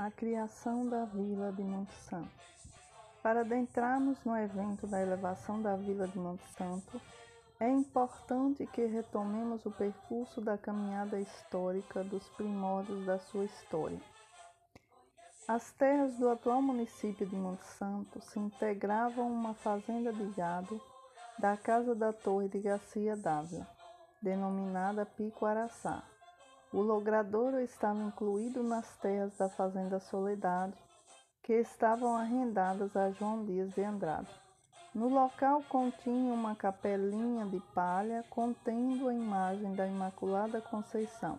a criação da vila de Monte Santo. Para adentrarmos no evento da elevação da vila de Monte Santo, é importante que retomemos o percurso da caminhada histórica dos primórdios da sua história. As terras do atual município de Monte Santo se integravam uma fazenda de gado da Casa da Torre de Garcia Dávila, denominada Pico Araçá. O logradouro estava incluído nas terras da Fazenda Soledade, que estavam arrendadas a João Dias de Andrade. No local continha uma capelinha de palha contendo a imagem da Imaculada Conceição.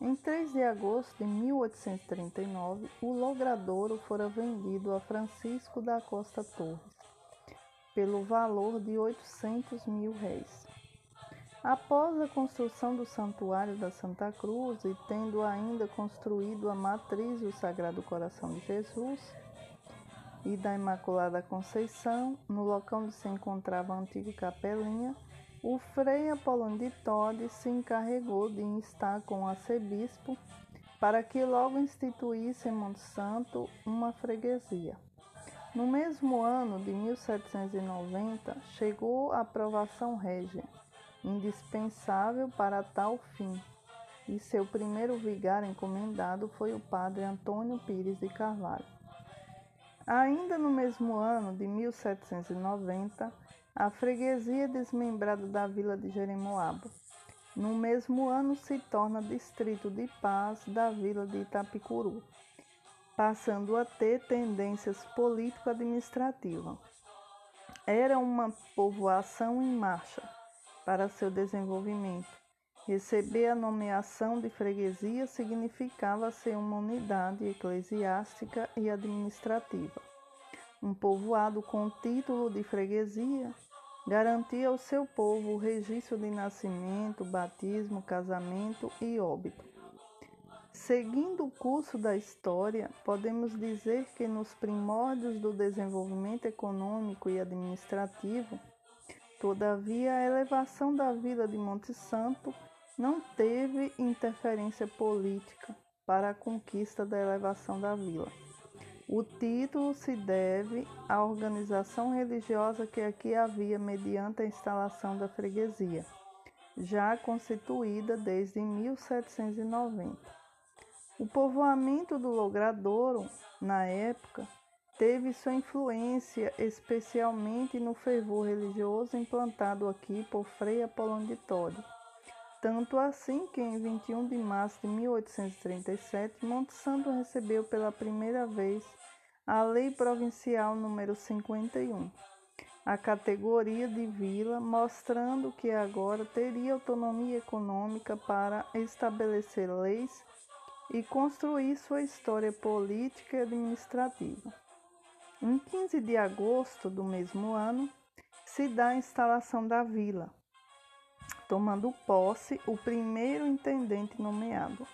Em 3 de agosto de 1839, o logradouro fora vendido a Francisco da Costa Torres pelo valor de 800 mil réis. Após a construção do Santuário da Santa Cruz e tendo ainda construído a matriz do Sagrado Coração de Jesus e da Imaculada Conceição, no local onde se encontrava a antiga capelinha, o frei Apolônio de Tode se encarregou de instar com o arcebispo para que logo instituísse em Monte Santo uma freguesia. No mesmo ano de 1790, chegou a aprovação régia indispensável para tal fim, e seu primeiro vigário encomendado foi o padre Antônio Pires de Carvalho. Ainda no mesmo ano de 1790, a freguesia desmembrada da vila de Jeremoabo. No mesmo ano se torna distrito de paz da vila de Itapicuru, passando a ter tendências político-administrativas. Era uma povoação em marcha, para seu desenvolvimento. Receber a nomeação de freguesia significava ser uma unidade eclesiástica e administrativa. Um povoado com título de freguesia garantia ao seu povo o registro de nascimento, batismo, casamento e óbito. Seguindo o curso da história, podemos dizer que nos primórdios do desenvolvimento econômico e administrativo, Todavia, a elevação da vila de Monte Santo não teve interferência política para a conquista da elevação da vila. O título se deve à organização religiosa que aqui havia mediante a instalação da freguesia, já constituída desde 1790. O povoamento do Logradouro, na época, teve sua influência especialmente no fervor religioso implantado aqui por Frei Apolônio de Todi. Tanto assim que em 21 de março de 1837, Monte Santo recebeu pela primeira vez a Lei Provincial número 51, a categoria de vila, mostrando que agora teria autonomia econômica para estabelecer leis e construir sua história política e administrativa. Em 15 de agosto do mesmo ano, se dá a instalação da vila, tomando posse o primeiro intendente nomeado,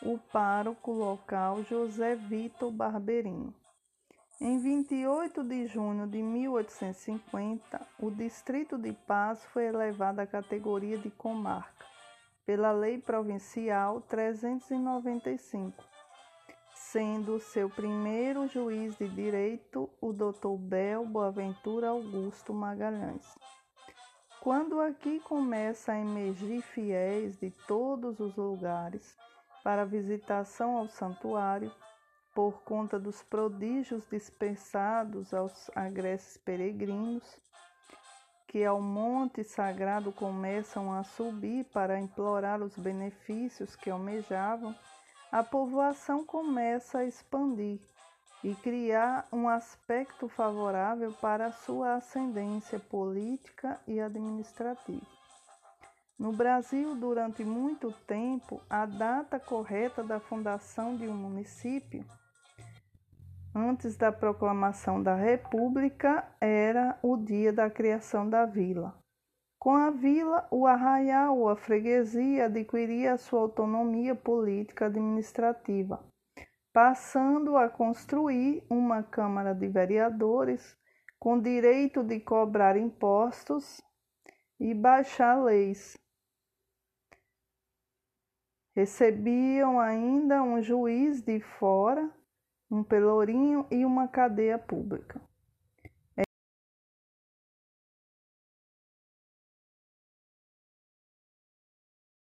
o pároco local José Vitor Barbeirinho. Em 28 de junho de 1850, o Distrito de Paz foi elevado à categoria de comarca pela Lei Provincial 395 sendo seu primeiro juiz de direito o Dr. Bel Boaventura Augusto Magalhães. Quando aqui começa a emergir fiéis de todos os lugares para visitação ao santuário, por conta dos prodígios dispensados aos agressos peregrinos, que ao monte sagrado começam a subir para implorar os benefícios que almejavam, a povoação começa a expandir e criar um aspecto favorável para sua ascendência política e administrativa. No Brasil, durante muito tempo, a data correta da fundação de um município, antes da proclamação da República, era o dia da criação da vila. Com a vila, o arraial a freguesia adquiria sua autonomia política administrativa, passando a construir uma Câmara de Vereadores com direito de cobrar impostos e baixar leis. Recebiam ainda um juiz de fora um pelourinho e uma cadeia pública.